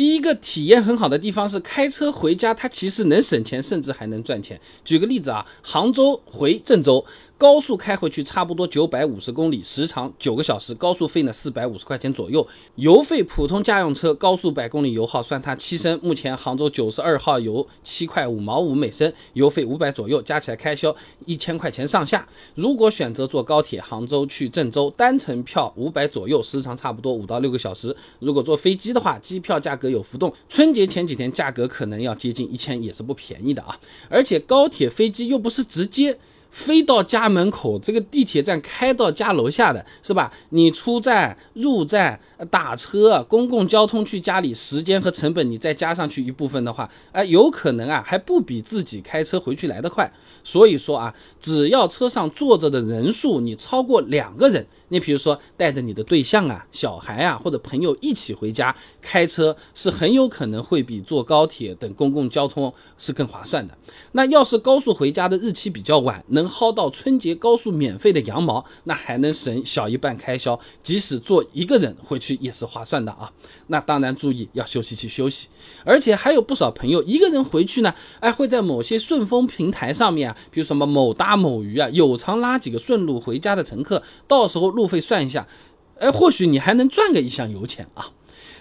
第一个体验很好的地方是开车回家，它其实能省钱，甚至还能赚钱。举个例子啊，杭州回郑州。高速开回去差不多九百五十公里，时长九个小时，高速费呢四百五十块钱左右，油费普通家用车高速百公里油耗算它七升，目前杭州九十二号油七块五毛五每升，油费五百左右，加起来开销一千块钱上下。如果选择坐高铁，杭州去郑州单程票五百左右，时长差不多五到六个小时。如果坐飞机的话，机票价格有浮动，春节前几天价格可能要接近一千，也是不便宜的啊。而且高铁飞机又不是直接。飞到家门口，这个地铁站开到家楼下的是吧？你出站、入站、打车、公共交通去家里，时间和成本你再加上去一部分的话，哎，有可能啊，还不比自己开车回去来得快。所以说啊，只要车上坐着的人数你超过两个人。你比如说带着你的对象啊、小孩啊或者朋友一起回家，开车是很有可能会比坐高铁等公共交通是更划算的。那要是高速回家的日期比较晚，能能薅到春节高速免费的羊毛，那还能省小一半开销，即使坐一个人回去也是划算的啊。那当然注意要休息去休息，而且还有不少朋友一个人回去呢，哎会在某些顺丰平台上面啊，比如什么某搭某鱼啊，有偿拉几个顺路回家的乘客，到时候。路费算一下，哎，或许你还能赚个一箱油钱啊。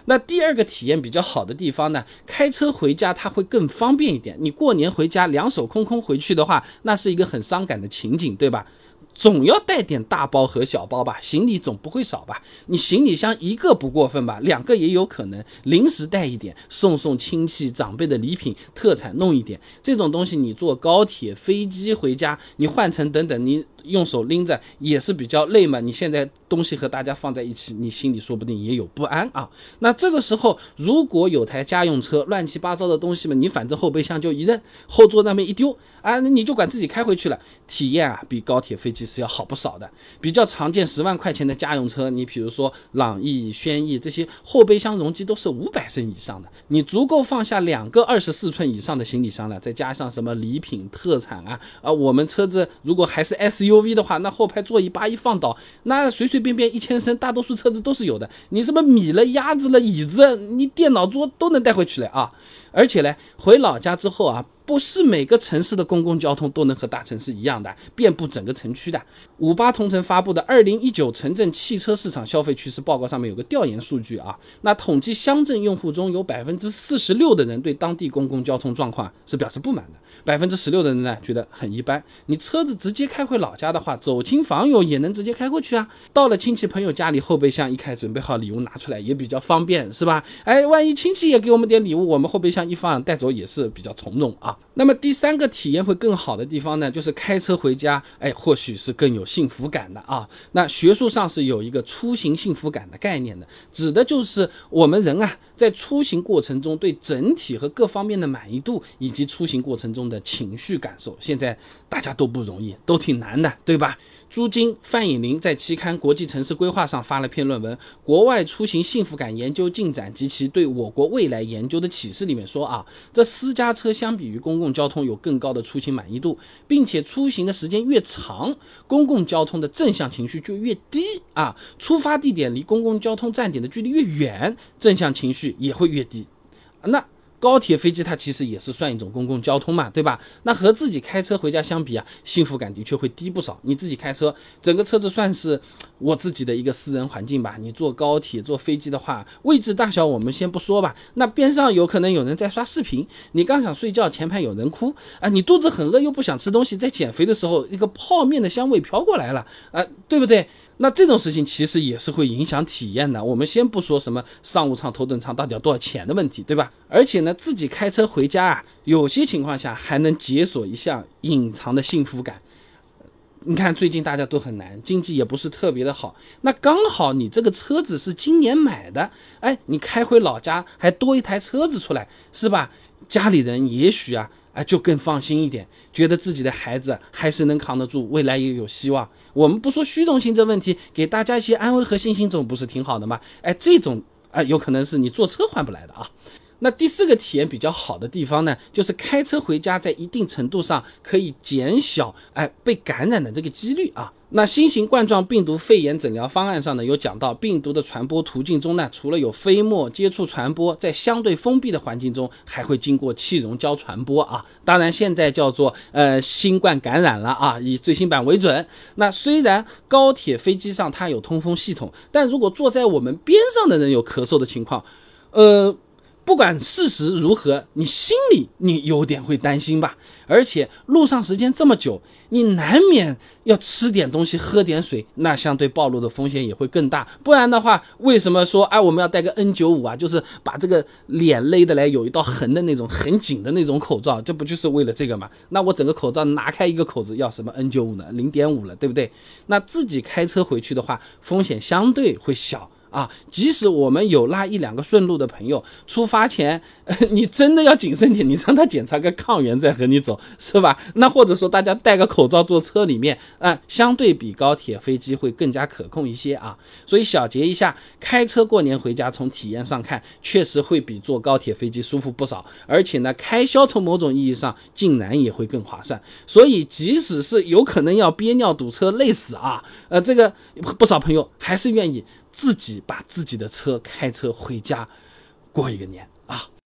那第二个体验比较好的地方呢，开车回家它会更方便一点。你过年回家两手空空回去的话，那是一个很伤感的情景，对吧？总要带点大包和小包吧，行李总不会少吧？你行李箱一个不过分吧，两个也有可能。临时带一点，送送亲戚长辈的礼品、特产，弄一点这种东西。你坐高铁、飞机回家，你换乘等等，你。用手拎着也是比较累嘛，你现在东西和大家放在一起，你心里说不定也有不安啊。那这个时候如果有台家用车，乱七八糟的东西嘛，你反正后备箱就一扔，后座那边一丢啊，那你就管自己开回去了，体验啊比高铁飞机是要好不少的。比较常见十万块钱的家用车，你比如说朗逸、轩逸这些，后备箱容积都是五百升以上的，你足够放下两个二十四寸以上的行李箱了，再加上什么礼品、特产啊啊，我们车子如果还是 SU。U V 的话，那后排座椅八一放倒，那随随便便一千升，大多数车子都是有的。你什么米了、鸭子了、椅子，你电脑桌都能带回去了啊！而且呢，回老家之后啊。不是每个城市的公共交通都能和大城市一样的，遍布整个城区的。五八同城发布的《二零一九城镇汽车市场消费趋势报告》上面有个调研数据啊，那统计乡镇用户中有百分之四十六的人对当地公共交通状况是表示不满的，百分之十六的人呢觉得很一般。你车子直接开回老家的话，走亲访友也能直接开过去啊。到了亲戚朋友家里，后备箱一开，准备好礼物拿出来也比较方便，是吧？哎，万一亲戚也给我们点礼物，我们后备箱一放带走也是比较从容啊。那么第三个体验会更好的地方呢，就是开车回家，哎，或许是更有幸福感的啊。那学术上是有一个出行幸福感的概念的，指的就是我们人啊，在出行过程中对整体和各方面的满意度，以及出行过程中的情绪感受。现在大家都不容易，都挺难的，对吧？朱晶、范颖玲在期刊《国际城市规划》上发了篇论文《国外出行幸福感研究进展及其对我国未来研究的启示》里面说啊，这私家车相比于公公共交通有更高的出行满意度，并且出行的时间越长，公共交通的正向情绪就越低啊。出发地点离公共交通站点的距离越远，正向情绪也会越低。那。高铁、飞机它其实也是算一种公共交通嘛，对吧？那和自己开车回家相比啊，幸福感的确会低不少。你自己开车，整个车子算是我自己的一个私人环境吧。你坐高铁、坐飞机的话，位置大小我们先不说吧，那边上有可能有人在刷视频，你刚想睡觉，前排有人哭啊，你肚子很饿又不想吃东西，在减肥的时候，一个泡面的香味飘过来了啊，对不对？那这种事情其实也是会影响体验的。我们先不说什么商务舱、头等舱到底要多少钱的问题，对吧？而且呢，自己开车回家啊，有些情况下还能解锁一项隐藏的幸福感。你看最近大家都很难，经济也不是特别的好，那刚好你这个车子是今年买的，哎，你开回老家还多一台车子出来，是吧？家里人也许啊。啊，就更放心一点，觉得自己的孩子还是能扛得住，未来也有希望。我们不说虚荣心这问题，给大家一些安慰和信心，总不是挺好的吗？哎，这种啊，有可能是你坐车换不来的啊。那第四个体验比较好的地方呢，就是开车回家，在一定程度上可以减小哎被感染的这个几率啊。那新型冠状病毒肺炎诊疗方案上呢，有讲到病毒的传播途径中呢，除了有飞沫接触传播，在相对封闭的环境中，还会经过气溶胶传播啊。当然现在叫做呃新冠感染了啊，以最新版为准。那虽然高铁、飞机上它有通风系统，但如果坐在我们边上的人有咳嗽的情况，呃。不管事实如何，你心里你有点会担心吧？而且路上时间这么久，你难免要吃点东西、喝点水，那相对暴露的风险也会更大。不然的话，为什么说哎我们要戴个 N95 啊？就是把这个脸勒得来有一道痕的那种很紧的那种口罩，这不就是为了这个吗？那我整个口罩拿开一个口子要什么 N95 呢？零点五了，对不对？那自己开车回去的话，风险相对会小。啊，即使我们有拉一两个顺路的朋友，出发前，你真的要谨慎点，你让他检查个抗原再和你走，是吧？那或者说大家戴个口罩坐车里面，啊，相对比高铁、飞机会更加可控一些啊。所以小结一下，开车过年回家，从体验上看，确实会比坐高铁、飞机舒服不少，而且呢，开销从某种意义上竟然也会更划算。所以即使是有可能要憋尿堵车累死啊，呃，这个不少朋友还是愿意。自己把自己的车开车回家过一个年。